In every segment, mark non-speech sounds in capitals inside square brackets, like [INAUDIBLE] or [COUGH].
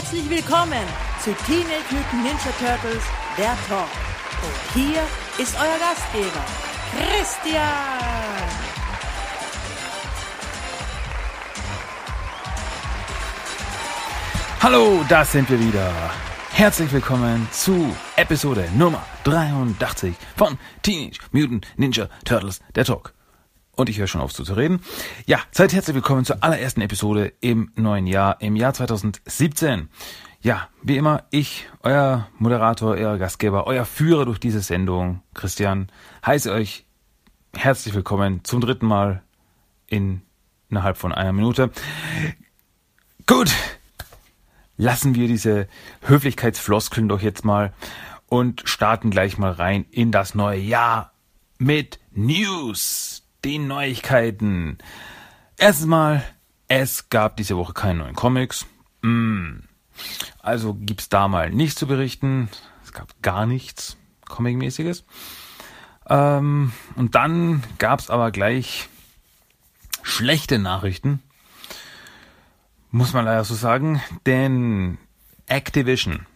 Herzlich willkommen zu Teenage Mutant Ninja Turtles, der Talk. Und hier ist euer Gastgeber, Christian. Hallo, da sind wir wieder. Herzlich willkommen zu Episode Nummer 83 von Teenage Mutant Ninja Turtles, der Talk. Und ich höre schon auf zu reden. Ja, seid herzlich willkommen zur allerersten Episode im neuen Jahr, im Jahr 2017. Ja, wie immer, ich, euer Moderator, euer Gastgeber, euer Führer durch diese Sendung, Christian, heiße euch herzlich willkommen zum dritten Mal in innerhalb von einer Minute. Gut, lassen wir diese Höflichkeitsfloskeln doch jetzt mal und starten gleich mal rein in das neue Jahr mit News den Neuigkeiten. Erstens mal, es gab diese Woche keine neuen Comics. Mm. Also gibt's da mal nichts zu berichten. Es gab gar nichts Comic-mäßiges. Ähm, und dann gab's aber gleich schlechte Nachrichten. Muss man leider so sagen, denn Activision,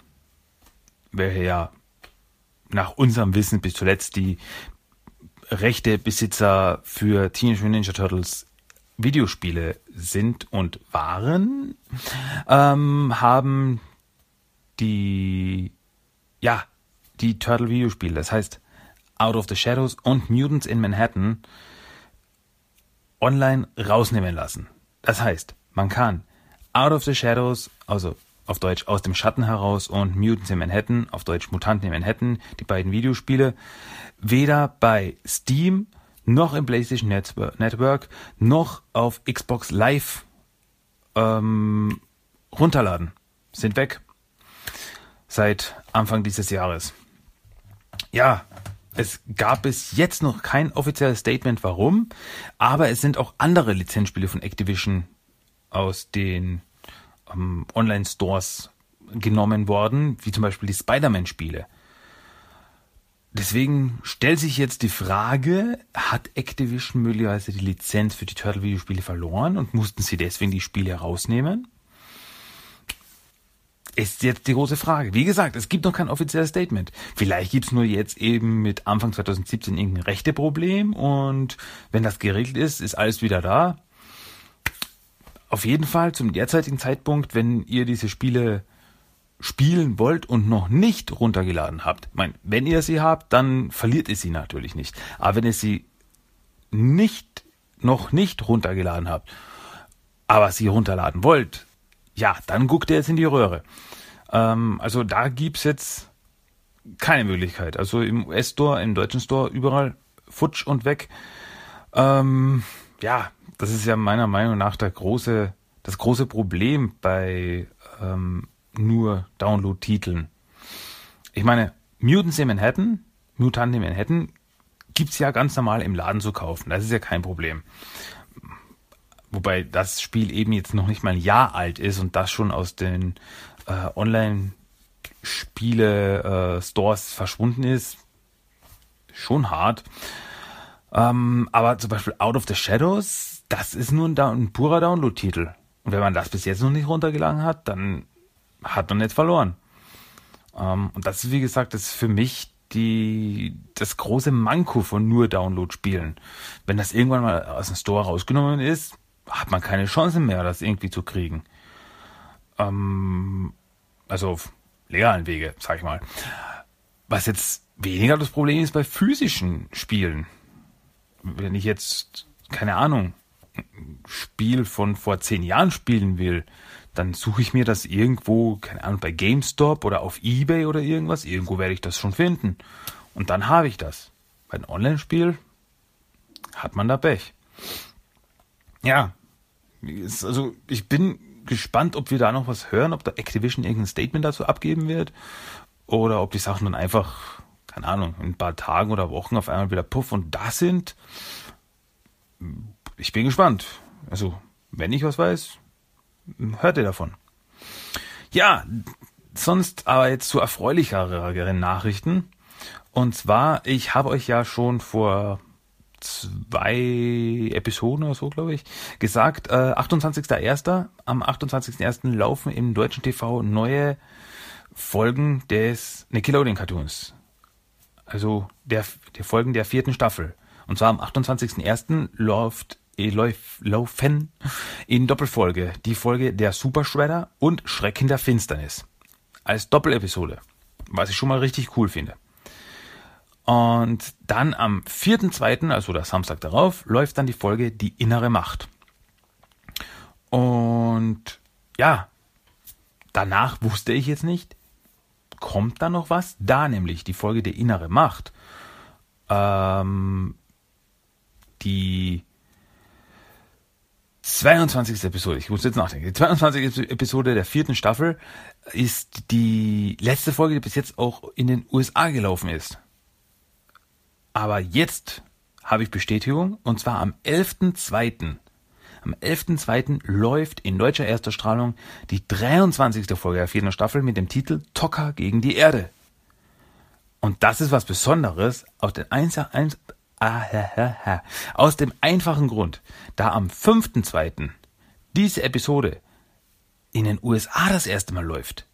welche ja nach unserem Wissen bis zuletzt die Rechtebesitzer für Teenage Mutant Ninja Turtles Videospiele sind und waren, ähm, haben die, ja, die Turtle Videospiele, das heißt Out of the Shadows und Mutants in Manhattan online rausnehmen lassen. Das heißt, man kann Out of the Shadows, also auf Deutsch aus dem Schatten heraus und Mutants in Manhattan, auf Deutsch Mutanten in Manhattan, die beiden Videospiele, weder bei Steam noch im PlayStation Network noch auf Xbox Live ähm, runterladen. Sind weg. Seit Anfang dieses Jahres. Ja, es gab bis jetzt noch kein offizielles Statement, warum, aber es sind auch andere Lizenzspiele von Activision aus den ähm, Online-Stores genommen worden, wie zum Beispiel die Spider-Man-Spiele. Deswegen stellt sich jetzt die Frage, hat Activision möglicherweise die Lizenz für die Turtle-Videospiele verloren und mussten sie deswegen die Spiele rausnehmen? Ist jetzt die große Frage. Wie gesagt, es gibt noch kein offizielles Statement. Vielleicht gibt's nur jetzt eben mit Anfang 2017 irgendein Rechteproblem und wenn das geregelt ist, ist alles wieder da. Auf jeden Fall zum derzeitigen Zeitpunkt, wenn ihr diese Spiele spielen wollt und noch nicht runtergeladen habt, ich meine, wenn ihr sie habt, dann verliert ihr sie natürlich nicht. Aber wenn ihr sie nicht, noch nicht runtergeladen habt, aber sie runterladen wollt, ja, dann guckt ihr jetzt in die Röhre. Ähm, also da gibt's jetzt keine Möglichkeit. Also im US-Store, im deutschen Store, überall futsch und weg. Ähm, ja, das ist ja meiner Meinung nach der große, das große Problem bei ähm, nur Download-Titeln. Ich meine, Mutants in Manhattan, Mutant in Manhattan, gibt's ja ganz normal im Laden zu kaufen. Das ist ja kein Problem. Wobei das Spiel eben jetzt noch nicht mal ein Jahr alt ist und das schon aus den äh, Online-Spiele-Stores äh, verschwunden ist. Schon hart. Ähm, aber zum Beispiel Out of the Shadows das ist nur ein, ein purer Download-Titel. Und wenn man das bis jetzt noch nicht runtergeladen hat, dann hat man jetzt verloren. Ähm, und das ist, wie gesagt, das ist für mich die, das große Manko von nur Download-Spielen. Wenn das irgendwann mal aus dem Store rausgenommen ist, hat man keine Chance mehr, das irgendwie zu kriegen. Ähm, also auf legalen Wege, sag ich mal. Was jetzt weniger das Problem ist bei physischen Spielen. Wenn ich jetzt, keine Ahnung, Spiel von vor zehn Jahren spielen will, dann suche ich mir das irgendwo, keine Ahnung, bei GameStop oder auf Ebay oder irgendwas. Irgendwo werde ich das schon finden. Und dann habe ich das. Bei einem Online-Spiel hat man da Pech. Ja, also ich bin gespannt, ob wir da noch was hören, ob da Activision irgendein Statement dazu abgeben wird oder ob die Sachen dann einfach, keine Ahnung, in ein paar Tagen oder Wochen auf einmal wieder puff und da sind ich bin gespannt. Also, wenn ich was weiß, hört ihr davon. Ja, sonst aber jetzt zu erfreulicheren Nachrichten. Und zwar, ich habe euch ja schon vor zwei Episoden oder so, glaube ich, gesagt, äh, 28.01. Am 28.01. laufen im deutschen TV neue Folgen des Nickelodeon Cartoons. Also der, der Folgen der vierten Staffel. Und zwar am 28.01. läuft laufen in Doppelfolge die Folge der Super Shredder und Schrecken der Finsternis. Als Doppelepisode. Was ich schon mal richtig cool finde. Und dann am 4.2., also der Samstag darauf, läuft dann die Folge Die innere Macht. Und ja, danach wusste ich jetzt nicht, kommt da noch was? Da nämlich die Folge Die innere Macht. Ähm, die 22. Episode, ich muss jetzt nachdenken. Die 22. Episode der vierten Staffel ist die letzte Folge, die bis jetzt auch in den USA gelaufen ist. Aber jetzt habe ich Bestätigung und zwar am 11.2. Am 11.2. läuft in deutscher Ersterstrahlung die 23. Folge der vierten Staffel mit dem Titel Tocker gegen die Erde. Und das ist was Besonderes aus, den Einz Einz ah, aus dem einfachen Grund, da am 5.2. diese Episode in den USA das erste Mal läuft.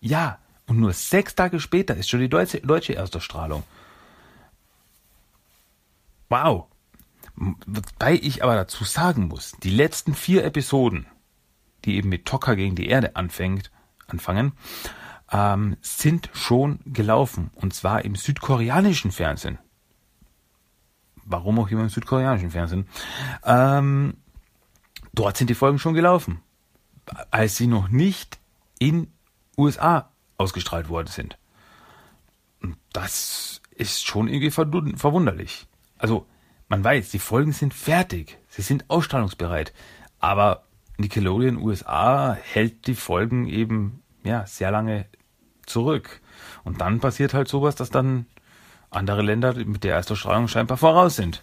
Ja, und nur sechs Tage später ist schon die deutsche, deutsche Ersterstrahlung. Wow. Wobei ich aber dazu sagen muss, die letzten vier Episoden, die eben mit Tocker gegen die Erde anfängt, anfangen, ähm, sind schon gelaufen. Und zwar im südkoreanischen Fernsehen. Warum auch immer im südkoreanischen Fernsehen. Ähm, dort sind die Folgen schon gelaufen. Als sie noch nicht in USA ausgestrahlt worden sind. Das ist schon irgendwie verwunderlich. Also, man weiß, die Folgen sind fertig, sie sind ausstrahlungsbereit, aber Nickelodeon USA hält die Folgen eben ja sehr lange zurück. Und dann passiert halt sowas, dass dann andere Länder mit der Erstausstrahlung scheinbar voraus sind.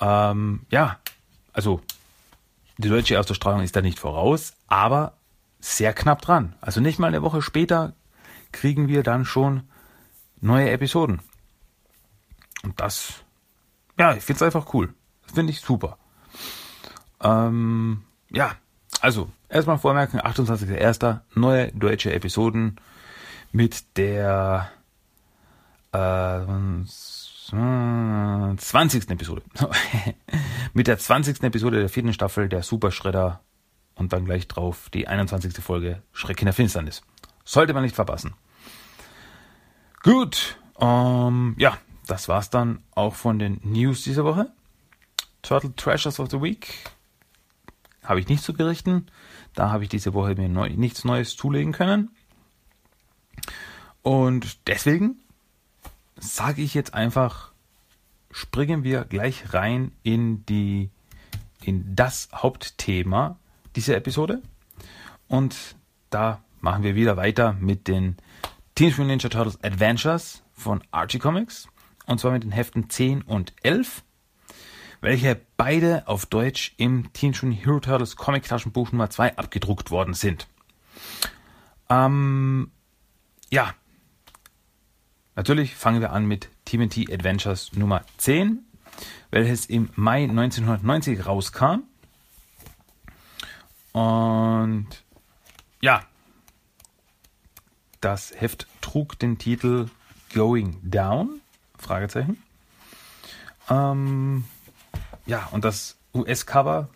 Ähm, ja, also die deutsche Erstausstrahlung ist da nicht voraus, aber sehr knapp dran. Also nicht mal eine Woche später kriegen wir dann schon neue Episoden. Und das, ja, ich finde es einfach cool. Das finde ich super. Ähm, ja, also erstmal vormerken, 28.01. neue deutsche Episoden mit der äh, 20. Episode. [LAUGHS] mit der 20. Episode der vierten Staffel der Super Schredder und dann gleich drauf die 21. Folge Schreck in der Finsternis. Sollte man nicht verpassen. Gut, ähm, ja, das war's dann auch von den News dieser Woche. Turtle Treasures of the Week habe ich nicht zu berichten. Da habe ich diese Woche mir neu, nichts Neues zulegen können. Und deswegen sage ich jetzt einfach, springen wir gleich rein in die in das Hauptthema dieser Episode. Und da machen wir wieder weiter mit den Teenage Mutant Ninja Turtles Adventures von Archie Comics und zwar mit den Heften 10 und 11, welche beide auf Deutsch im Teenage Mutant Hero Turtles Comic Taschenbuch Nummer 2 abgedruckt worden sind. Ähm, ja, natürlich fangen wir an mit TMT Adventures Nummer 10, welches im Mai 1990 rauskam. Und ja, das Heft trug den Titel Going Down Fragezeichen. Ähm, ja, und das US-Cover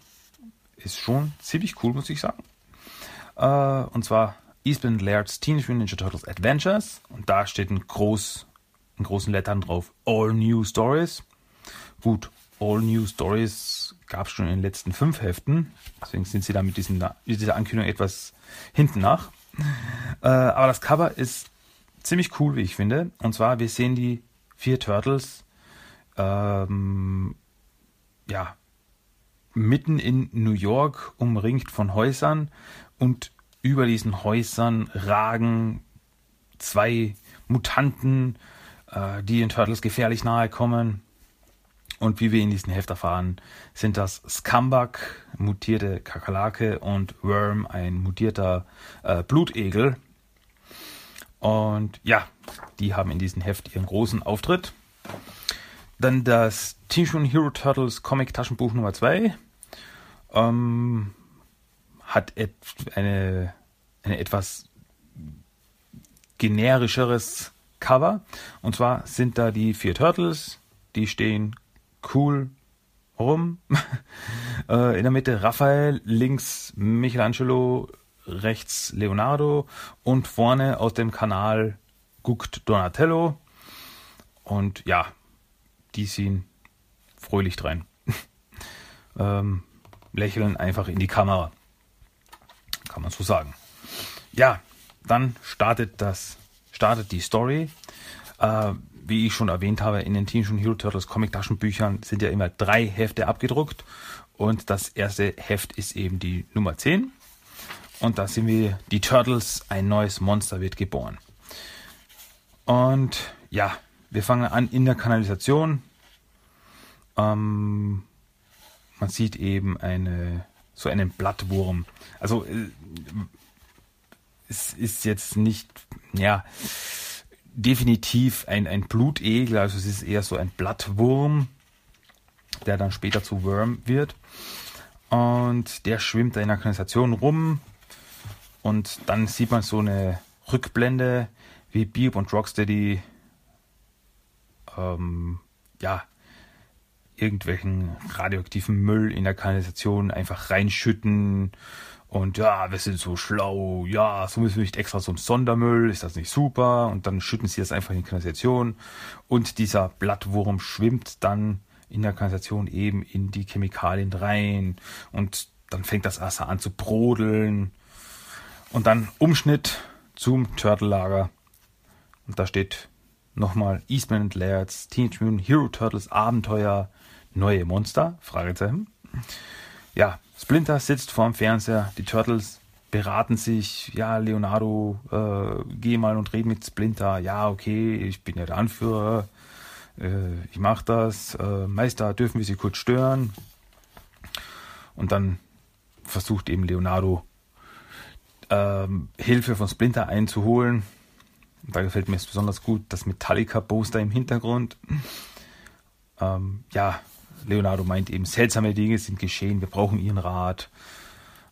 ist schon ziemlich cool, muss ich sagen. Äh, und zwar Eastman Laird's Teenage Mutant Ninja Turtles Adventures. Und da steht ein groß, in großen Lettern drauf All New Stories. Gut, All New Stories gab es schon in den letzten fünf Heften. Deswegen sind sie da mit, diesen, mit dieser Ankündigung etwas hinten nach. Äh, aber das Cover ist ziemlich cool, wie ich finde. Und zwar, wir sehen die vier Turtles, ähm, ja, mitten in New York, umringt von Häusern und über diesen Häusern ragen zwei Mutanten, äh, die den Turtles gefährlich nahe kommen. Und wie wir in diesem Heft erfahren, sind das Scumbag, mutierte Kakerlake und Worm, ein mutierter äh, Blutegel. Und ja, die haben in diesem Heft ihren großen Auftritt. dann das Teenage Hero Turtles Comic Taschenbuch Nummer 2. Ähm, hat eine, eine etwas generischeres Cover. Und zwar sind da die vier Turtles, die stehen cool rum. [LAUGHS] Äh, in der Mitte Raphael, links Michelangelo, rechts Leonardo und vorne aus dem Kanal guckt Donatello. Und ja, die sehen fröhlich drein. [LAUGHS] ähm, lächeln einfach in die Kamera. Kann man so sagen. Ja, dann startet das, startet die Story. Äh, wie ich schon erwähnt habe, in den Teenage Hero Turtles Comic Taschenbüchern sind ja immer drei Hefte abgedruckt. Und das erste Heft ist eben die Nummer 10. Und da sehen wir die Turtles, ein neues Monster wird geboren. Und ja, wir fangen an in der Kanalisation. Ähm, man sieht eben eine, so einen Blattwurm. Also äh, es ist jetzt nicht, ja, definitiv ein, ein Blutegel, also es ist eher so ein Blattwurm, der dann später zu Worm wird. Und der schwimmt da in der Kanalisation rum. Und dann sieht man so eine Rückblende, wie Beep und Rocksteady ähm, ja, irgendwelchen radioaktiven Müll in der Kanalisation einfach reinschütten. Und ja, wir sind so schlau, ja, so müssen wir nicht extra zum Sondermüll, ist das nicht super? Und dann schütten sie das einfach in die Kanalisation. Und dieser Blattwurm schwimmt dann in der Kanalisation eben in die Chemikalien rein. Und dann fängt das Wasser an zu brodeln. Und dann Umschnitt zum Turtle-Lager. Und da steht nochmal Eastman Laird's Teenage Mutant Hero Turtles Abenteuer neue Monster? Fragezeichen. Ja, Splinter sitzt vorm Fernseher, die Turtles beraten sich, ja, Leonardo, äh, geh mal und red mit Splinter, ja, okay, ich bin ja der Anführer, äh, ich mach das, äh, Meister, dürfen wir sie kurz stören? Und dann versucht eben Leonardo ähm, Hilfe von Splinter einzuholen. Da gefällt mir es besonders gut das Metallica-Poster im Hintergrund. Ähm, ja, Leonardo meint eben, seltsame Dinge sind geschehen, wir brauchen ihren Rat.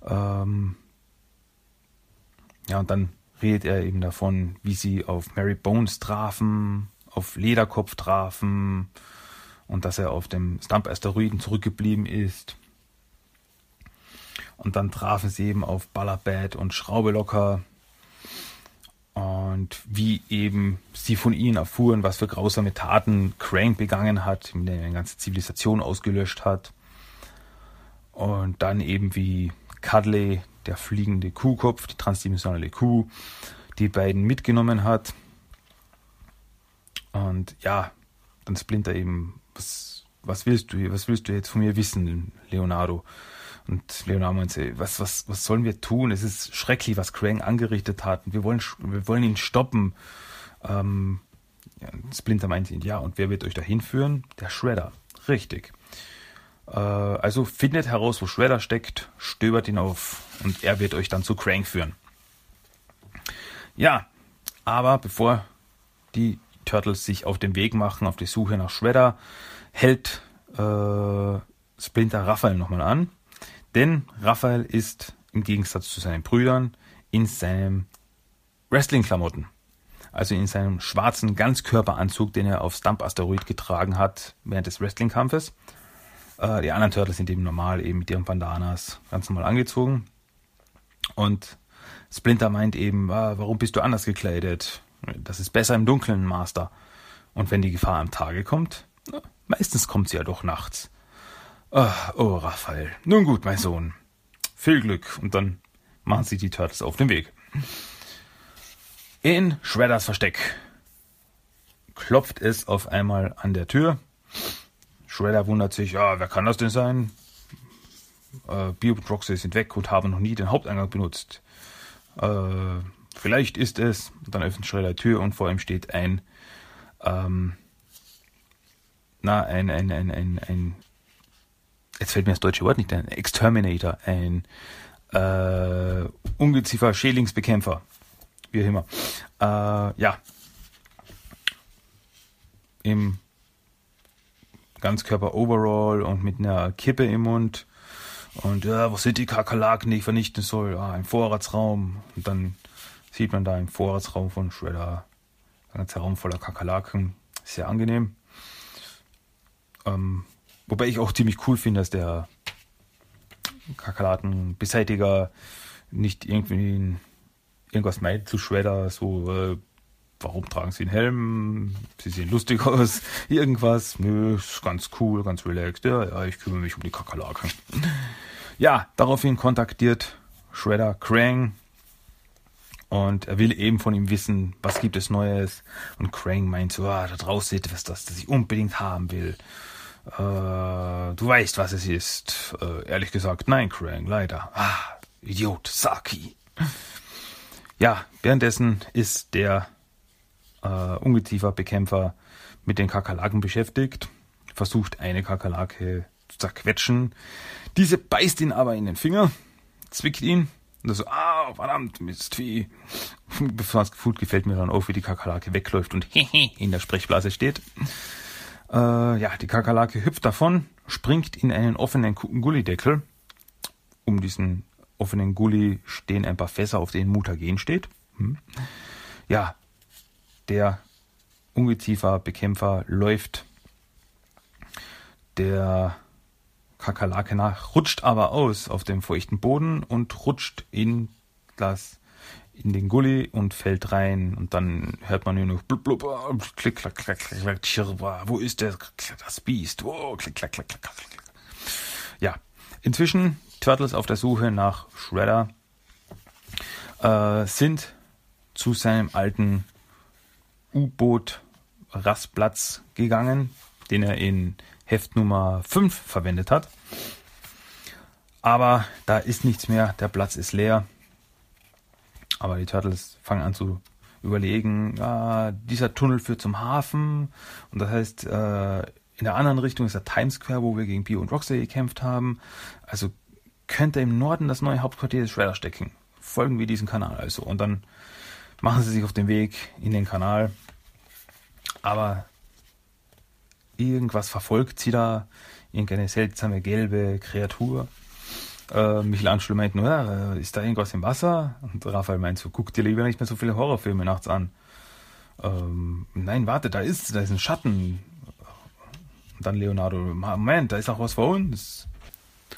Ähm, ja, und dann redet er eben davon, wie sie auf Mary Bones trafen, auf Lederkopf trafen und dass er auf dem Stump-Asteroiden zurückgeblieben ist. Und dann trafen sie eben auf Ballerbad und Schraube locker und wie eben sie von ihnen erfuhren, was für grausame Taten Crank begangen hat, der eine ganze Zivilisation ausgelöscht hat. Und dann eben wie Cudley, der fliegende Kuhkopf, die transdimensionale Kuh, die beiden mitgenommen hat. Und ja, dann Splinter eben, was, was willst du, was willst du jetzt von mir wissen, Leonardo? Und Leonardo meinte, was, was, was sollen wir tun? Es ist schrecklich, was Krang angerichtet hat. Wir wollen, wir wollen ihn stoppen. Ähm, ja, Splinter meinte ihn, ja, und wer wird euch dahin führen? Der Shredder. Richtig. Äh, also findet heraus, wo Shredder steckt, stöbert ihn auf und er wird euch dann zu Krang führen. Ja, aber bevor die Turtles sich auf den Weg machen, auf die Suche nach Shredder, hält äh, Splinter Raphael nochmal an denn Raphael ist im Gegensatz zu seinen Brüdern in seinem Wrestling-Klamotten. Also in seinem schwarzen Ganzkörperanzug, den er auf Stump Asteroid getragen hat während des Wrestling-Kampfes. Äh, die anderen Turtles sind eben normal, eben mit ihren Bandanas ganz normal angezogen. Und Splinter meint eben, ah, warum bist du anders gekleidet? Das ist besser im Dunkeln, Master. Und wenn die Gefahr am Tage kommt, na, meistens kommt sie ja doch nachts. Ach, oh, Raphael. Nun gut, mein Sohn. Viel Glück. Und dann machen sie die Turtles auf den Weg. In Shredders Versteck klopft es auf einmal an der Tür. Shredder wundert sich, ja, wer kann das denn sein? Äh, Bio und Roxy sind weg und haben noch nie den Haupteingang benutzt. Äh, vielleicht ist es. Dann öffnet Shredder die Tür und vor ihm steht ein, ähm, na, ein, ein, ein, ein, ein jetzt fällt mir das deutsche Wort nicht ein, Exterminator, ein äh, Ungeziefer, Schädlingsbekämpfer, wie auch immer. Äh, ja. Im Ganzkörper-Overall und mit einer Kippe im Mund. Und ja, wo sind die Kakerlaken, die ich vernichten soll? Ah, im Vorratsraum. Und dann sieht man da im Vorratsraum von Shredder ein ganzer Raum voller Kakerlaken. Sehr angenehm. Ähm, wobei ich auch ziemlich cool finde, dass der Kakerlakenbeseitiger nicht irgendwie irgendwas meint zu Shredder, so äh, warum tragen sie einen Helm? Sie sehen lustig [LAUGHS] aus, irgendwas. Nö, ist ganz cool, ganz relaxed. Ja, ja, ich kümmere mich um die Kakerlaken. Ja, daraufhin kontaktiert Shredder Krang und er will eben von ihm wissen, was gibt es Neues. Und Krang meint so, ah, da draußen ist was, das, das ich unbedingt haben will. Äh, du weißt, was es ist. Äh, ehrlich gesagt, nein, Krang, leider. Ah, Idiot, Saki. Ja, währenddessen ist der äh, Ungezieferbekämpfer mit den Kakerlaken beschäftigt, versucht eine Kakerlake zu zerquetschen. Diese beißt ihn aber in den Finger, zwickt ihn und so, ah, verdammt, Mistvieh. Besonders gut gefällt mir dann auf, wie die Kakerlake wegläuft und [LAUGHS] in der Sprechblase steht. Äh, ja, die Kakerlake hüpft davon, springt in einen offenen Gullideckel. Um diesen offenen Gully stehen ein paar Fässer, auf denen Mutagen steht. Hm. Ja, der Ungezieferbekämpfer läuft der Kakerlake nach, rutscht aber aus auf dem feuchten Boden und rutscht in das in den Gully und fällt rein und dann hört man nur noch blub, blub, klick, klack, klack, klack, klack, tschirba, wo ist der, das Biest, oh, klick, klack, klack, klack, klack. Ja, inzwischen Turtles auf der Suche nach Shredder äh, sind zu seinem alten U-Boot-Rastplatz gegangen, den er in Heft Nummer 5 verwendet hat. Aber da ist nichts mehr, der Platz ist leer. Aber die Turtles fangen an zu überlegen, ah, dieser Tunnel führt zum Hafen und das heißt, äh, in der anderen Richtung ist der Times Square, wo wir gegen Bio und Rocksteady gekämpft haben. Also könnte im Norden das neue Hauptquartier des Shredder stecken. Folgen wir diesem Kanal also. Und dann machen sie sich auf den Weg in den Kanal aber irgendwas verfolgt sie da, irgendeine seltsame gelbe Kreatur. Äh, Michelangelo meint nur, ja, äh, ist da irgendwas im Wasser? Und Raphael meint so, guck dir lieber nicht mehr so viele Horrorfilme nachts an. Ähm, nein, warte, da ist, da ist ein Schatten. Und dann Leonardo, Moment, da ist auch was vor uns.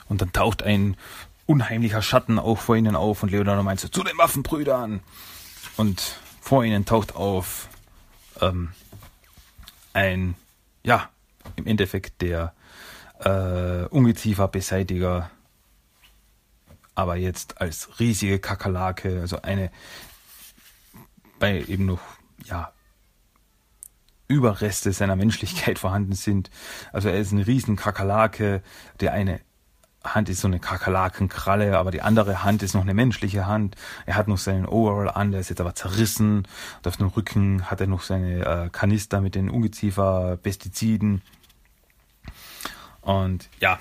Und dann taucht ein unheimlicher Schatten auch vor ihnen auf und Leonardo meint so, zu den Waffenbrüdern. Und vor ihnen taucht auf ähm, ein, ja, im Endeffekt der äh, Ungezieferbeseitiger, aber jetzt als riesige Kakerlake, also eine, bei eben noch, ja, Überreste seiner Menschlichkeit vorhanden sind. Also er ist eine riesen Kakerlake, der eine Hand ist so eine Kakerlakenkralle, aber die andere Hand ist noch eine menschliche Hand. Er hat noch seinen Overall an, der ist jetzt aber zerrissen. Und auf dem Rücken hat er noch seine äh, Kanister mit den Ungeziefer-Pestiziden. Und ja,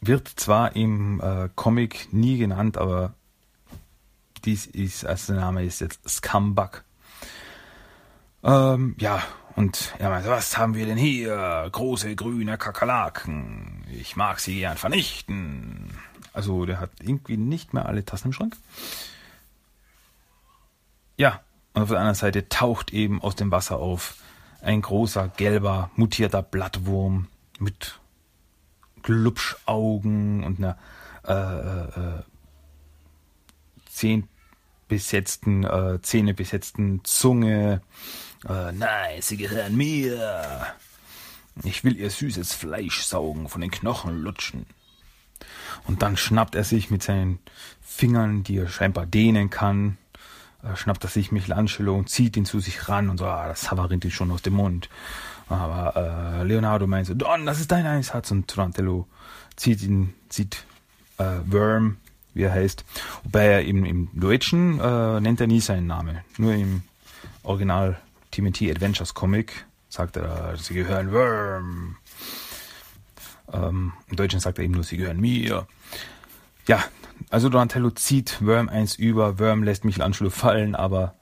wird zwar im äh, Comic nie genannt, aber dies ist, also der Name ist jetzt Scumbug. Ähm, ja, und er meinte, was haben wir denn hier? Große grüne Kakerlaken. Ich mag sie gern vernichten. Also der hat irgendwie nicht mehr alle Tassen im Schrank. Ja, und auf der anderen Seite taucht eben aus dem Wasser auf ein großer, gelber, mutierter Blattwurm mit Glubschaugen und einer äh, äh, äh zehn besetzten, äh, Zähne besetzten Zunge äh, nein, sie gehören mir. Ich will ihr süßes Fleisch saugen, von den Knochen lutschen. Und dann schnappt er sich mit seinen Fingern, die er scheinbar dehnen kann, äh, schnappt er sich Michelangelo und zieht ihn zu sich ran und so, ah, das rinnt ihn schon aus dem Mund. Aber äh, Leonardo meint so, Don, das ist dein Einsatz. Und Donatello zieht ihn, zieht äh, Worm, wie er heißt. Wobei er eben im Deutschen äh, nennt er nie seinen Namen. Nur im Original TMT Adventures Comic sagt er, sie gehören Worm. Ähm, Im Deutschen sagt er eben nur, sie gehören mir. Ja, also Donatello zieht Worm eins über, Worm lässt Michelangelo fallen, aber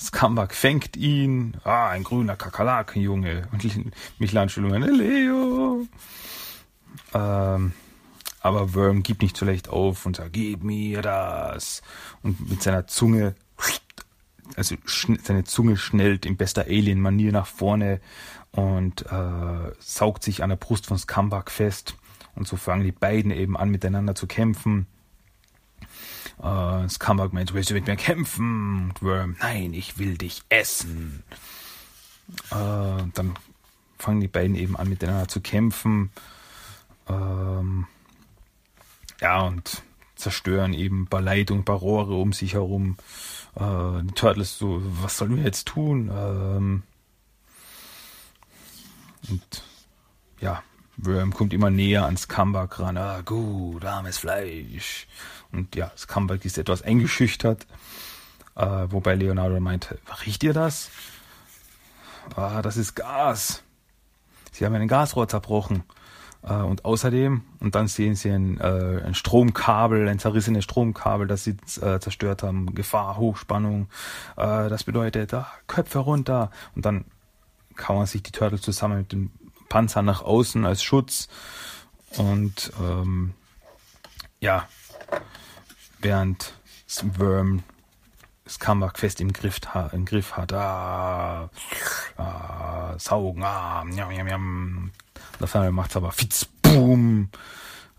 Scumbag fängt ihn. Ah, ein grüner Kakerlakenjunge. Und Michelangelo, Leo. Ähm, aber Worm gibt nicht so leicht auf und sagt, gib mir das. Und mit seiner Zunge, also seine Zunge schnellt in bester Alien-Manier nach vorne und äh, saugt sich an der Brust von Skambak fest. Und so fangen die beiden eben an, miteinander zu kämpfen. Äh, Skambak meint, willst du mit mir kämpfen? Und Worm, nein, ich will dich essen. Äh, dann fangen die beiden eben an, miteinander zu kämpfen. Ähm, ja, und zerstören eben ein paar Leitungen, ein paar Rohre um sich herum. Äh, die Turtles so, was sollen wir jetzt tun? Ähm, und ja, Worm kommt immer näher ans Comeback ran. Ah, gut, armes Fleisch. Und ja, das Comeback ist etwas eingeschüchtert. Äh, wobei Leonardo meint, riecht ihr das? Ah, das ist Gas. Sie haben ein Gasrohr zerbrochen. Äh, und außerdem, und dann sehen sie ein, äh, ein Stromkabel, ein zerrissenes Stromkabel, das sie äh, zerstört haben. Gefahr, Hochspannung. Äh, das bedeutet, ah, Köpfe runter. Und dann kauern sich die Turtles zusammen mit dem Panzer nach außen als Schutz. Und ähm, ja, während Worm Skambach fest im Griff, im Griff hat, ah, ah, saugen, ah, njam, njam, njam. Und auf einmal macht es aber Fitz, boom.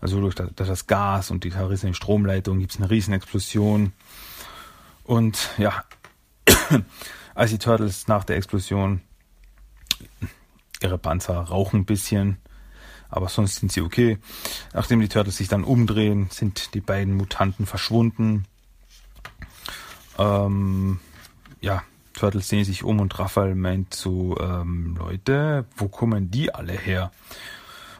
Also durch das, durch das Gas und die zerrissene Stromleitung gibt es eine riesen Explosion. Und ja, [COUGHS] als die Turtles nach der Explosion ihre Panzer rauchen ein bisschen, aber sonst sind sie okay. Nachdem die Turtles sich dann umdrehen, sind die beiden Mutanten verschwunden. Ähm, ja, Turtles sehen sich um und Raphael meint so, ähm, Leute, wo kommen die alle her?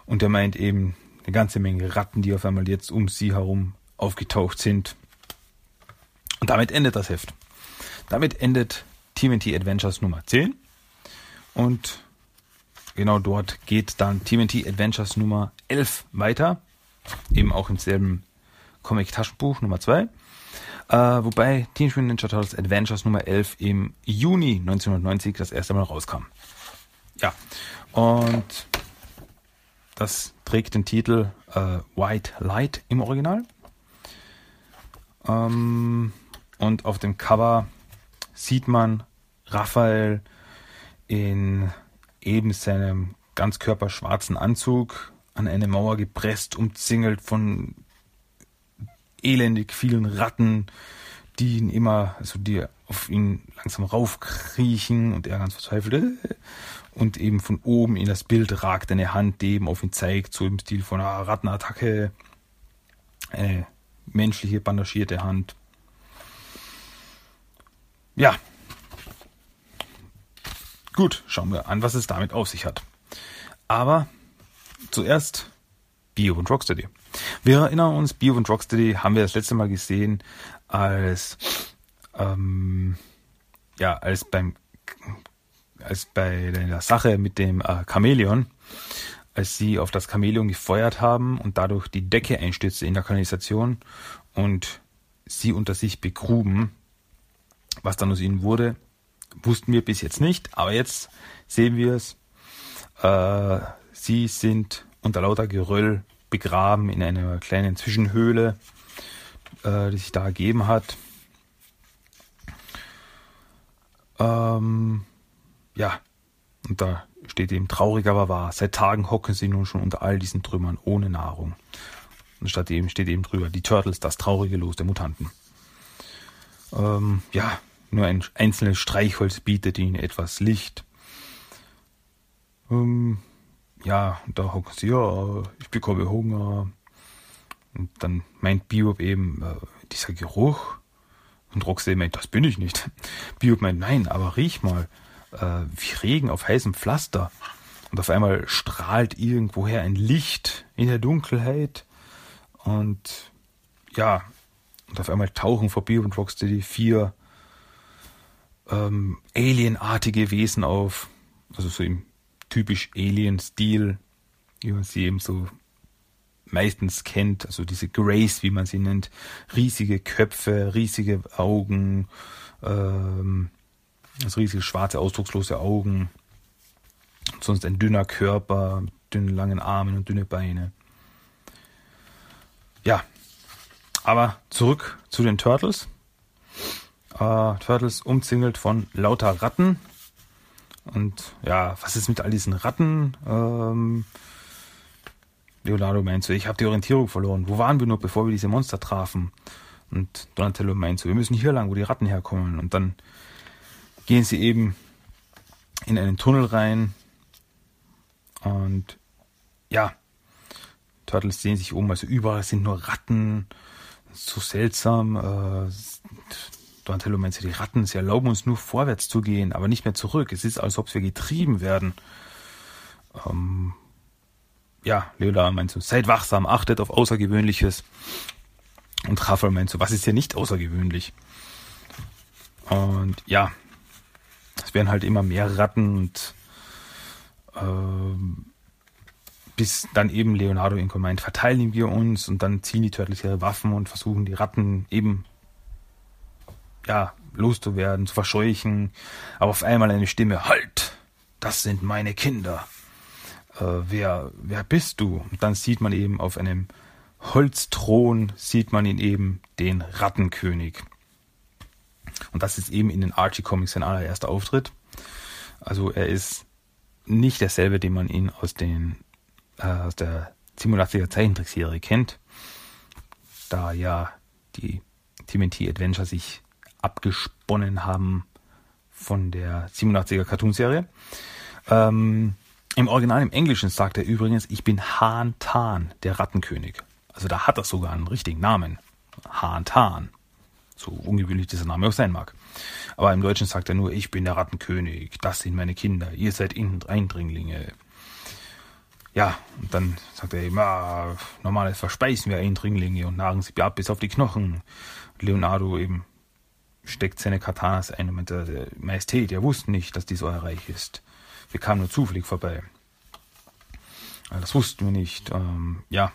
Und er meint eben eine ganze Menge Ratten, die auf einmal jetzt um sie herum aufgetaucht sind. Und damit endet das Heft. Damit endet TMNT Adventures Nummer 10. Und genau dort geht dann TMNT Adventures Nummer 11 weiter. Eben auch im selben Comic-Taschenbuch Nummer 2. Äh, wobei Teenage Mutant Ninja Turtles Adventures Nummer 11 im Juni 1990 das erste Mal rauskam. Ja, und das trägt den Titel äh, White Light im Original. Ähm, und auf dem Cover sieht man Raphael in eben seinem ganzkörperschwarzen Anzug an eine Mauer gepresst, umzingelt von elendig vielen Ratten, die ihn immer, also die auf ihn langsam raufkriechen und er ganz verzweifelt äh, und eben von oben in das Bild ragt eine Hand, die eben auf ihn zeigt, so im Stil von einer Rattenattacke, eine menschliche bandagierte Hand. Ja. Gut, schauen wir an, was es damit auf sich hat. Aber zuerst Bio und Rocksteady. Wir erinnern uns, Bio und Rocksteady haben wir das letzte Mal gesehen, als ähm, ja, als beim als bei der Sache mit dem äh, Chamäleon, als sie auf das Chamäleon gefeuert haben und dadurch die Decke einstürzte in der Kanalisation und sie unter sich begruben, was dann aus ihnen wurde, wussten wir bis jetzt nicht, aber jetzt sehen wir es. Äh, sie sind unter lauter Geröll begraben in einer kleinen Zwischenhöhle, äh, die sich da ergeben hat. Ähm, ja, und da steht eben traurig aber wahr. Seit Tagen hocken sie nun schon unter all diesen Trümmern ohne Nahrung. Und statt dem steht eben drüber, die Turtles, das traurige Los der Mutanten. Ähm, ja, nur ein einzelnes Streichholz bietet ihnen etwas Licht. Ähm, ja, und da hocken sie, ja, ich bekomme Hunger. Und dann meint Biob eben, äh, dieser Geruch. Und Roxy meint, das bin ich nicht. [LAUGHS] Biob meint, nein, aber riech mal, äh, wie Regen auf heißem Pflaster. Und auf einmal strahlt irgendwoher ein Licht in der Dunkelheit. Und ja, und auf einmal tauchen vor Biob und Rocksteady vier ähm, alienartige Wesen auf. Also so im typisch Alien-Stil, wie man sie eben so meistens kennt, also diese Grace, wie man sie nennt, riesige Köpfe, riesige Augen, ähm, Das riesige schwarze, ausdruckslose Augen. Sonst ein dünner Körper dünnen, langen Armen und dünne Beine. Ja, aber zurück zu den Turtles. Äh, Turtles umzingelt von lauter Ratten. Und ja, was ist mit all diesen Ratten? Ähm, Leonardo meint so, ich habe die Orientierung verloren. Wo waren wir nur, bevor wir diese Monster trafen? Und Donatello meint so, wir müssen hier lang, wo die Ratten herkommen. Und dann gehen sie eben in einen Tunnel rein. Und ja, Turtles sehen sich um, also überall sind nur Ratten. So seltsam. Äh, Donatello meint so, die Ratten, sie erlauben uns nur vorwärts zu gehen, aber nicht mehr zurück. Es ist, als ob wir getrieben werden. Ähm, ja, Leonardo meint so, seid wachsam, achtet auf Außergewöhnliches. Und Raphael meint so, was ist hier nicht außergewöhnlich? Und ja, es werden halt immer mehr Ratten und äh, bis dann eben Leonardo Inco meint, verteilen wir uns und dann ziehen die Turtles ihre Waffen und versuchen die Ratten eben ja, loszuwerden, zu verscheuchen. Aber auf einmal eine Stimme, halt, das sind meine Kinder. Äh, wer, wer bist du? Und dann sieht man eben auf einem Holzthron sieht man ihn eben den Rattenkönig. Und das ist eben in den Archie Comics sein allererster Auftritt. Also er ist nicht derselbe, den man ihn aus den äh, aus der 87er Zeichentrickserie kennt, da ja die TMNT Adventure sich abgesponnen haben von der 87er Cartoonserie. Ähm, Im Original, im Englischen sagt er übrigens, ich bin Han Tan, der Rattenkönig. Also da hat er sogar einen richtigen Namen. Han Tan. So ungewöhnlich dieser Name auch sein mag. Aber im Deutschen sagt er nur, ich bin der Rattenkönig, das sind meine Kinder, ihr seid Eindringlinge. Ja, und dann sagt er eben, ah, normales verspeisen wir Eindringlinge und nagen sie ab bis auf die Knochen. Leonardo eben steckt seine Katanas ein und meint, Majestät, ihr wusst nicht, dass dies euer Reich ist. Wir kamen nur zufällig vorbei. Das wussten wir nicht. Ähm, ja,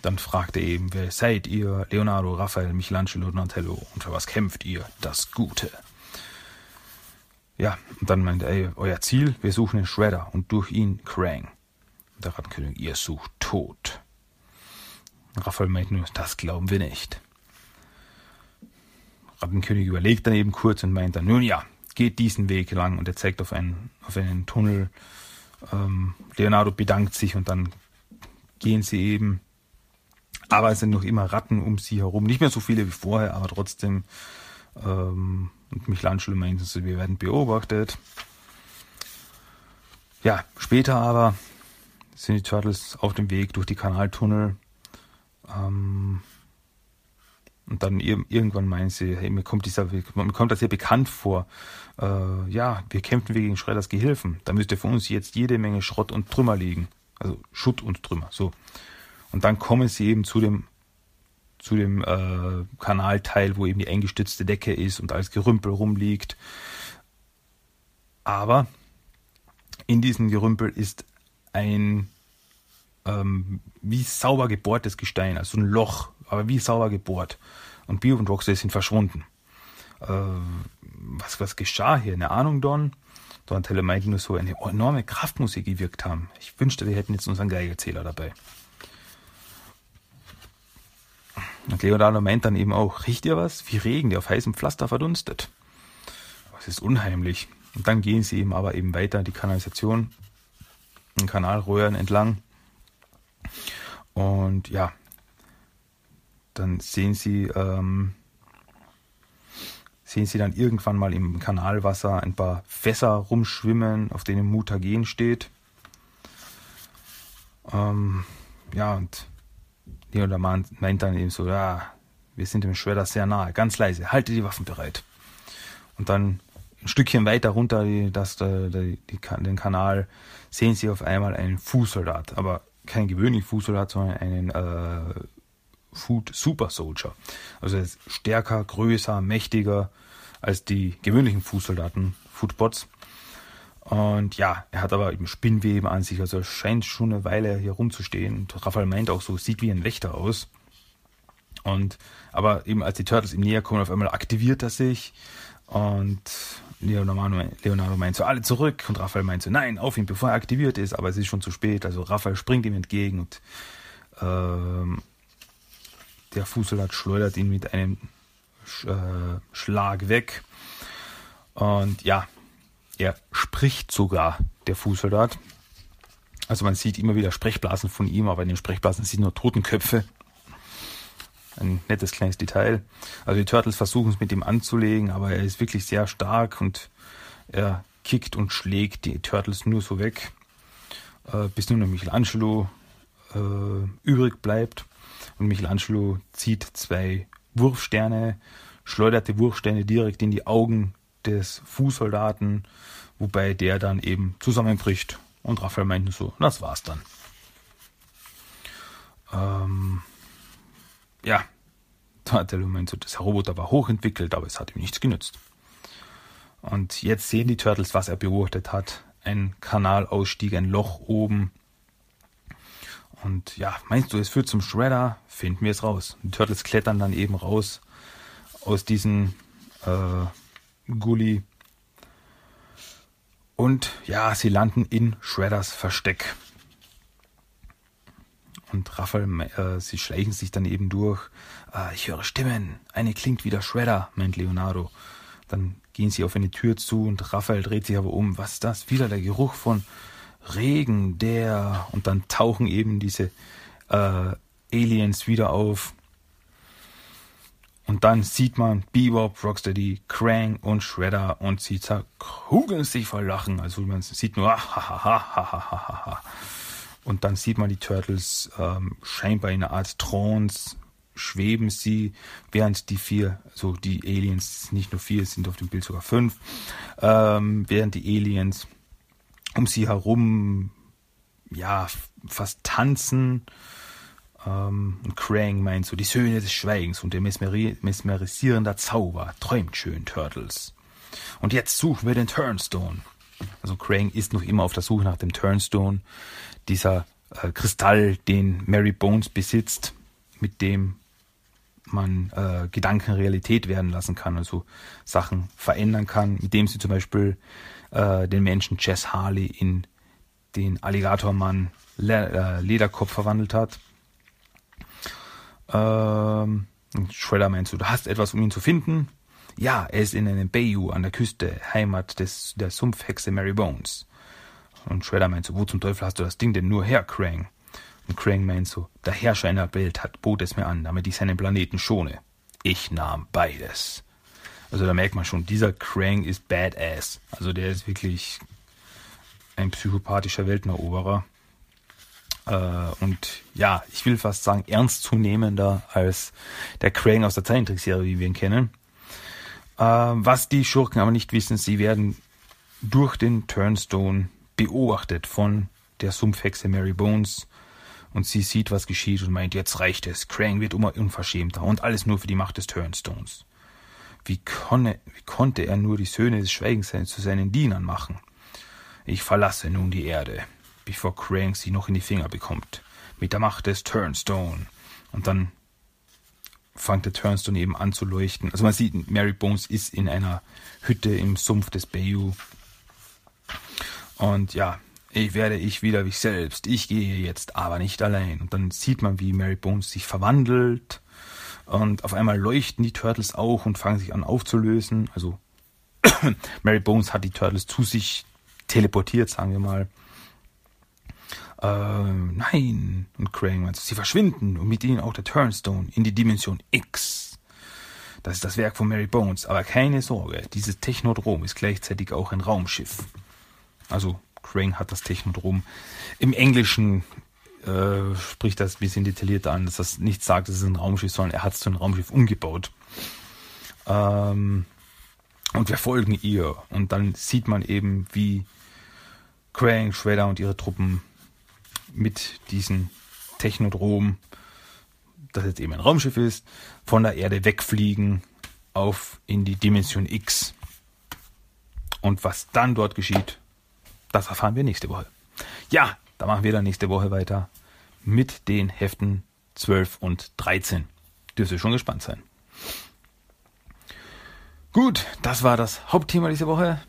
dann fragt er eben, wer seid ihr? Leonardo, Raphael, Michelangelo, Donatello. Und für was kämpft ihr? Das Gute. Ja, und dann meint er, euer Ziel, wir suchen den Shredder und durch ihn Krang. Der Rattenkönig, ihr sucht Tod. Raphael meint nur, das glauben wir nicht. Rattenkönig überlegt dann eben kurz und meint dann, nun ja, geht diesen Weg lang und er zeigt auf einen, auf einen Tunnel. Ähm, Leonardo bedankt sich und dann gehen sie eben aber es sind noch immer Ratten um sie herum. Nicht mehr so viele wie vorher, aber trotzdem. Ähm, und Michelangelo meinte so, wir werden beobachtet. Ja, später aber sind die Turtles auf dem Weg durch die Kanaltunnel. Ähm, und dann irgendwann meinen sie, hey, mir kommt, dieser, mir kommt das hier bekannt vor. Äh, ja, wir kämpfen gegen Schredders Gehilfen. Da müsste für uns jetzt jede Menge Schrott und Trümmer liegen. Also Schutt und Trümmer, so. Und dann kommen sie eben zu dem, zu dem äh, Kanalteil, wo eben die eingestützte Decke ist und alles Gerümpel rumliegt. Aber in diesem Gerümpel ist ein ähm, wie sauber gebohrtes Gestein, also ein Loch, aber wie sauber gebohrt. Und Bio und Roxy sind verschwunden. Äh, was, was geschah hier? Eine Ahnung, Don? Donatello meinte nur so, eine enorme Kraft muss hier gewirkt haben. Ich wünschte, wir hätten jetzt unseren Geigerzähler dabei. Und Leonardo meint dann eben auch, riecht ihr was? Wie Regen, der auf heißem Pflaster verdunstet. Das ist unheimlich. Und dann gehen sie eben aber eben weiter die Kanalisation, den Kanalröhren entlang. Und ja, dann sehen sie, ähm, sehen sie dann irgendwann mal im Kanalwasser ein paar Fässer rumschwimmen, auf denen Mutagen steht. Ähm, ja, und der Mann meint dann eben so, ja, wir sind dem Schredder sehr nahe, ganz leise, halte die Waffen bereit. Und dann ein Stückchen weiter runter das, die, die, den Kanal sehen sie auf einmal einen Fußsoldat, aber keinen gewöhnlichen Fußsoldat, sondern einen äh, Food Super Soldier. Also er ist stärker, größer, mächtiger als die gewöhnlichen Fußsoldaten, Foodbots. Und ja, er hat aber eben Spinnweben an sich, also er scheint schon eine Weile hier rumzustehen. Und Raphael meint auch so, sieht wie ein Wächter aus. Und aber eben als die Turtles ihm näher kommen, auf einmal aktiviert er sich Und Leonardo, meint so, alle zurück. Und Raphael meint so, nein, auf ihn, bevor er aktiviert ist. Aber es ist schon zu spät. Also Raphael springt ihm entgegen und ähm, der Fußsoldat schleudert ihn mit einem Sch äh, Schlag weg. Und ja, er spricht sogar, der Fußsoldat. Also man sieht immer wieder Sprechblasen von ihm, aber in den Sprechblasen sind nur Totenköpfe. Ein nettes kleines Detail. Also die Turtles versuchen es mit ihm anzulegen, aber er ist wirklich sehr stark und er kickt und schlägt die Turtles nur so weg, äh, bis nur noch Michelangelo äh, übrig bleibt. Und Michelangelo zieht zwei Wurfsterne, schleuderte Wurfsterne direkt in die Augen des Fußsoldaten, wobei der dann eben zusammenbricht. Und Raphael meint so, das war's dann. Ähm, ja, Donatello meint so, das Roboter war hochentwickelt, aber es hat ihm nichts genützt. Und jetzt sehen die Turtles, was er beobachtet hat. Ein Kanalausstieg, ein Loch oben. Und ja, meinst du, es führt zum Shredder? Finden wir es raus. Die Turtles klettern dann eben raus aus diesem äh, Gully. Und ja, sie landen in Shredders Versteck. Und Raphael, äh, sie schleichen sich dann eben durch. Äh, ich höre Stimmen. Eine klingt wie der Shredder, meint Leonardo. Dann gehen sie auf eine Tür zu und Raphael dreht sich aber um. Was ist das? Wieder der Geruch von Regen, der. Und dann tauchen eben diese äh, Aliens wieder auf. Und dann sieht man Bebop, Rocksteady, Krang und Shredder und sie zerkugeln sich vor Lachen. Also man sieht nur [LAUGHS] ha Und dann sieht man die Turtles ähm, scheinbar in einer Art Trance schweben sie, während die vier, also die Aliens, nicht nur vier, sind auf dem Bild sogar fünf, ähm, während die Aliens um sie herum, ja, fast tanzen. Ähm, und Krang meint so, die Söhne des Schweigens und der mesmeri mesmerisierender Zauber. Träumt schön, Turtles. Und jetzt suchen wir den Turnstone. Also Krang ist noch immer auf der Suche nach dem Turnstone. Dieser äh, Kristall, den Mary Bones besitzt, mit dem man äh, Gedanken Realität werden lassen kann, also Sachen verändern kann, mit dem sie zum Beispiel äh, den Menschen Jess Harley in den Alligatormann Le äh, Lederkopf verwandelt hat. Ähm, Shredder meint so, du hast etwas, um ihn zu finden. Ja, er ist in einem Bayou an der Küste, Heimat des, der Sumpfhexe Mary Bones. Und Shredder meint so, wo zum Teufel hast du das Ding denn nur her, Krang? Und Krang meint so, der Herrscher einer Welt hat, bot es mir an, damit ich seinen Planeten schone. Ich nahm beides. Also da merkt man schon, dieser Krang ist badass. Also der ist wirklich ein psychopathischer Welteneroberer. Äh, und ja, ich will fast sagen, ernstzunehmender als der Krang aus der Zeichentrickserie, wie wir ihn kennen. Äh, was die Schurken aber nicht wissen, sie werden durch den Turnstone beobachtet von der Sumpfhexe Mary Bones. Und sie sieht, was geschieht und meint, jetzt reicht es. Krang wird immer unverschämter und alles nur für die Macht des Turnstones. Wie, konne, wie konnte er nur die Söhne des Schweigens zu seinen Dienern machen? Ich verlasse nun die Erde, bevor Krang sie noch in die Finger bekommt. Mit der Macht des Turnstone. Und dann fängt der Turnstone eben an zu leuchten. Also man sieht, Mary Bones ist in einer Hütte im Sumpf des Bayou. Und ja, ich werde ich wieder wie selbst. Ich gehe jetzt aber nicht allein. Und dann sieht man, wie Mary Bones sich verwandelt und auf einmal leuchten die Turtles auch und fangen sich an aufzulösen. Also [COUGHS] Mary Bones hat die Turtles zu sich teleportiert, sagen wir mal. Äh, nein. Und Krang meint, sie verschwinden und mit ihnen auch der Turnstone in die Dimension X. Das ist das Werk von Mary Bones. Aber keine Sorge, dieses Technodrom ist gleichzeitig auch ein Raumschiff. Also Krang hat das Technodrom. Im Englischen äh, spricht das ein bisschen detaillierter an, dass das nicht sagt, es ist ein Raumschiff, sondern er hat es zu einem Raumschiff umgebaut. Ähm, und wir folgen ihr. Und dann sieht man eben, wie Krang, Shredder und ihre Truppen mit diesem Technodrom, das jetzt eben ein Raumschiff ist, von der Erde wegfliegen auf in die Dimension X. Und was dann dort geschieht, das erfahren wir nächste Woche. Ja, da machen wir dann nächste Woche weiter mit den Heften 12 und 13. Dürft ihr schon gespannt sein. Gut, das war das Hauptthema dieser Woche.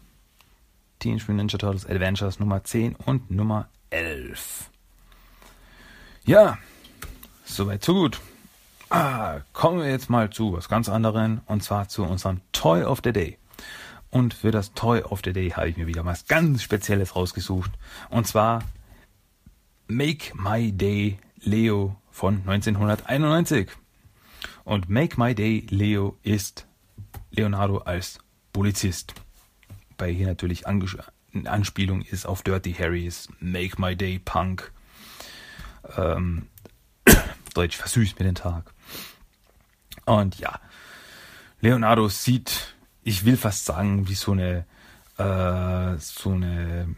Teenage Mutant Ninja Turtles Adventures Nummer 10 und Nummer 11. Ja, soweit so gut. Ah, kommen wir jetzt mal zu was ganz anderem und zwar zu unserem Toy of the Day. Und für das Toy of the Day habe ich mir wieder was ganz Spezielles rausgesucht. Und zwar Make My Day Leo von 1991. Und Make My Day Leo ist Leonardo als Polizist. Bei hier natürlich Ange Anspielung ist auf Dirty Harrys Make My Day Punk. Ähm, [COUGHS] Deutsch versüßt mir den Tag. Und ja, Leonardo sieht, ich will fast sagen, wie so eine, äh, so eine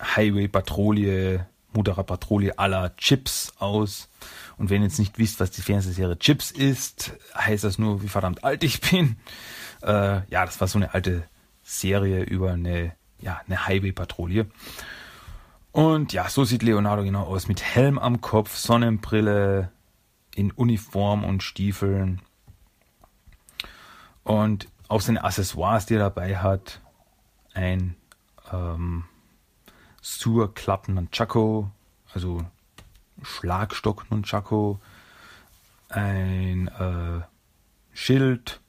Highway-Patrouille, Motorrad-Patrouille aller Chips aus. Und wenn ihr jetzt nicht wisst, was die Fernsehserie Chips ist, heißt das nur, wie verdammt alt ich bin. Äh, ja, das war so eine alte Serie über eine, ja, eine Highway-Patrouille. Und ja, so sieht Leonardo genau aus. Mit Helm am Kopf, Sonnenbrille, in Uniform und Stiefeln. Und auch seine Accessoires, die er dabei hat, ein ähm, Sur-Klappen Nunchaku, also Schlagstock Nunchaku, ein äh, Schild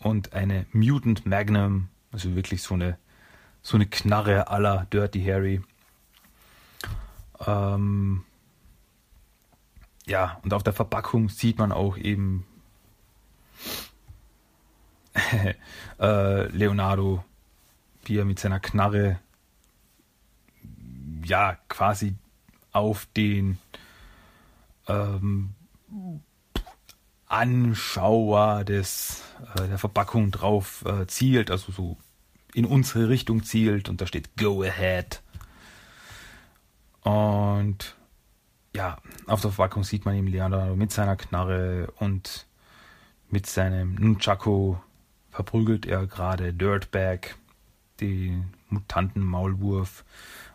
und eine Mutant Magnum, also wirklich so eine so eine Knarre aller Dirty Harry. Ähm, ja, und auf der Verpackung sieht man auch eben [LAUGHS] äh, Leonardo, wie er mit seiner Knarre ja quasi auf den ähm, Anschauer des, äh, der Verpackung drauf äh, zielt, also so in unsere Richtung zielt und da steht Go Ahead. Und ja, auf der Verpackung sieht man eben Leonardo mit seiner Knarre und mit seinem Nunchaku verprügelt er gerade Dirtbag, den Mutanten-Maulwurf.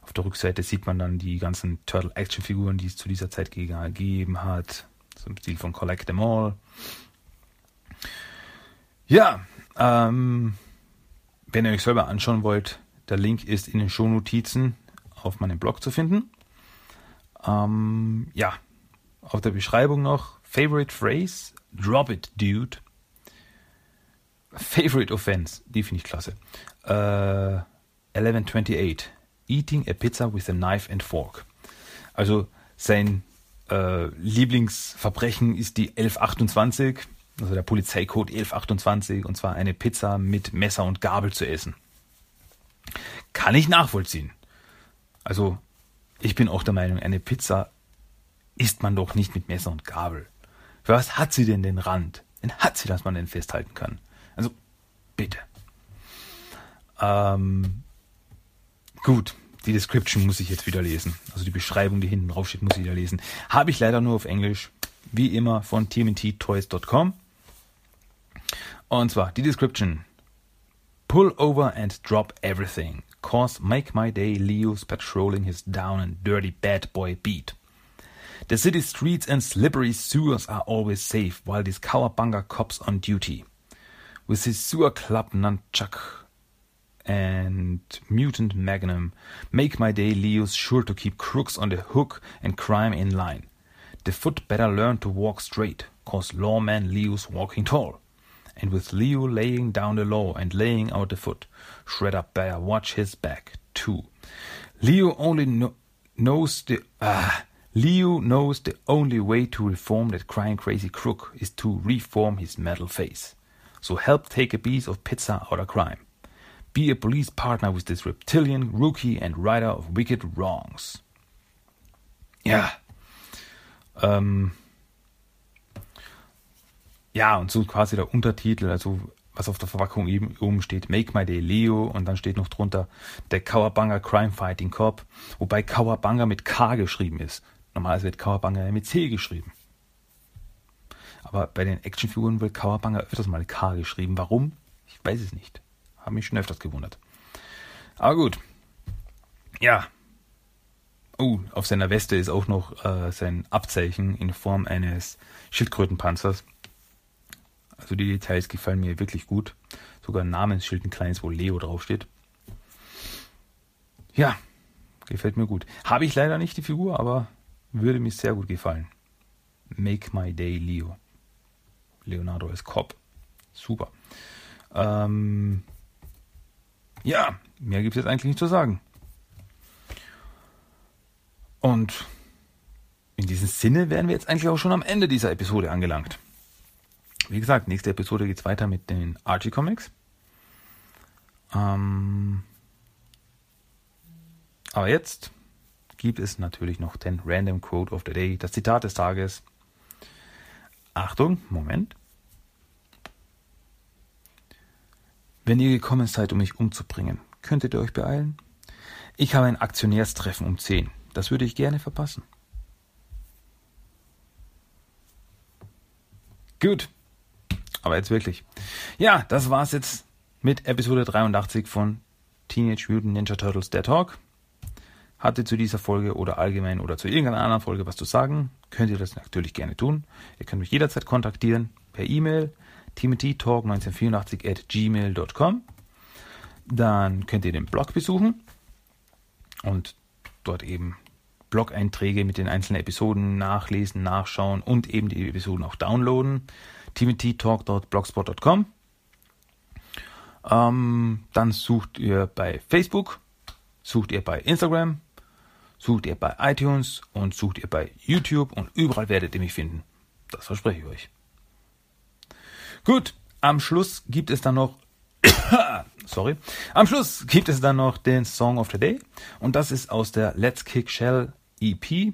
Auf der Rückseite sieht man dann die ganzen Turtle-Action-Figuren, die es zu dieser Zeit gegeben hat. So im Stil von Collect Them All. Ja, ähm, wenn ihr euch selber anschauen wollt, der Link ist in den Shownotizen auf meinem Blog zu finden. Ähm, ja, auf der Beschreibung noch Favorite Phrase, Drop it, dude. Favorite Offense, die finde ich klasse. Äh, 1128, Eating a Pizza with a Knife and Fork. Also sein äh, Lieblingsverbrechen ist die 1128, also der Polizeicode 1128, und zwar eine Pizza mit Messer und Gabel zu essen. Kann ich nachvollziehen. Also ich bin auch der Meinung, eine Pizza isst man doch nicht mit Messer und Gabel. Für was hat sie denn den Rand? Den hat sie, dass man den festhalten kann. Also, bitte. Ähm, gut, die Description muss ich jetzt wieder lesen. Also die Beschreibung, die hinten drauf steht, muss ich wieder lesen. Habe ich leider nur auf Englisch. Wie immer von tmnttoys.com. Und zwar die Description. Pull over and drop everything. Cause make my day Leo's patrolling his down and dirty bad boy beat. The city streets and slippery sewers are always safe while these cowabunga cops on duty. With his sewer club nunchuck and mutant magnum, make my day Leo's sure to keep crooks on the hook and crime in line. The foot better learn to walk straight, cause lawman Leo's walking tall. And with Leo laying down the law and laying out the foot, Shredder better watch his back, too. Leo only kno knows the ah, Leo knows the only way to reform that crying crazy crook is to reform his metal face. So help take a piece of pizza out of crime. Be a police partner with this reptilian rookie and righter of wicked wrongs. Ja. Ähm. Ja, und so quasi der Untertitel, also was auf der Verpackung eben oben steht, Make My Day Leo und dann steht noch drunter der Kawabanga Crime Fighting Corp, wobei Kawabanga mit K geschrieben ist. Normalerweise wird Kawabanga mit C geschrieben. Aber bei den Actionfiguren wird Kawabanga öfters mal K geschrieben. Warum? Ich weiß es nicht. Habe mich schon öfters gewundert. Aber gut. Ja. Oh, auf seiner Weste ist auch noch äh, sein Abzeichen in Form eines Schildkrötenpanzers. Also die Details gefallen mir wirklich gut. sogar ein Namensschild, ein kleines, wo Leo draufsteht. Ja, gefällt mir gut. Habe ich leider nicht die Figur, aber würde mir sehr gut gefallen. Make My Day Leo. Leonardo als Cop. Super. Ähm, ja, mehr gibt es jetzt eigentlich nicht zu sagen. Und in diesem Sinne wären wir jetzt eigentlich auch schon am Ende dieser Episode angelangt. Wie gesagt, nächste Episode geht es weiter mit den Archie Comics. Ähm, aber jetzt gibt es natürlich noch den Random Quote of the Day, das Zitat des Tages. Achtung, Moment. Wenn ihr gekommen seid, um mich umzubringen, könntet ihr euch beeilen? Ich habe ein Aktionärstreffen um 10. Das würde ich gerne verpassen. Gut. Aber jetzt wirklich. Ja, das war's jetzt mit Episode 83 von Teenage Mutant Ninja Turtles Der Talk. Hatte zu dieser Folge oder allgemein oder zu irgendeiner anderen Folge was zu sagen, könnt ihr das natürlich gerne tun. Ihr könnt mich jederzeit kontaktieren per E-Mail timothytalk1984 at gmail.com. Dann könnt ihr den Blog besuchen und dort eben Blog-Einträge mit den einzelnen Episoden nachlesen, nachschauen und eben die Episoden auch downloaden. timothytalk.blogspot.com. Ähm, dann sucht ihr bei Facebook, sucht ihr bei Instagram, sucht ihr bei iTunes und sucht ihr bei YouTube und überall werdet ihr mich finden. Das verspreche ich euch. Gut, am Schluss gibt es dann noch [COUGHS] sorry. Am Schluss gibt es dann noch den Song of the Day und das ist aus der Let's Kick Shell EP,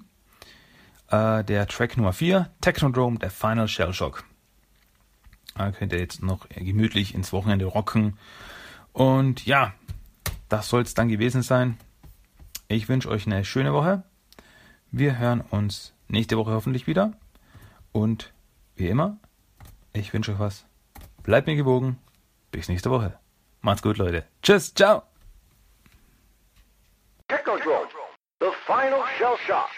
äh, der Track Nummer 4, Technodrome, der Final Shell Shock. Da könnt ihr jetzt noch gemütlich ins Wochenende rocken. Und ja, das soll es dann gewesen sein. Ich wünsche euch eine schöne Woche. Wir hören uns nächste Woche hoffentlich wieder. Und wie immer, ich wünsche euch was. Bleibt mir gewogen. Bis nächste Woche. Macht's gut, Leute. Tschüss, ciao. The final shell shock.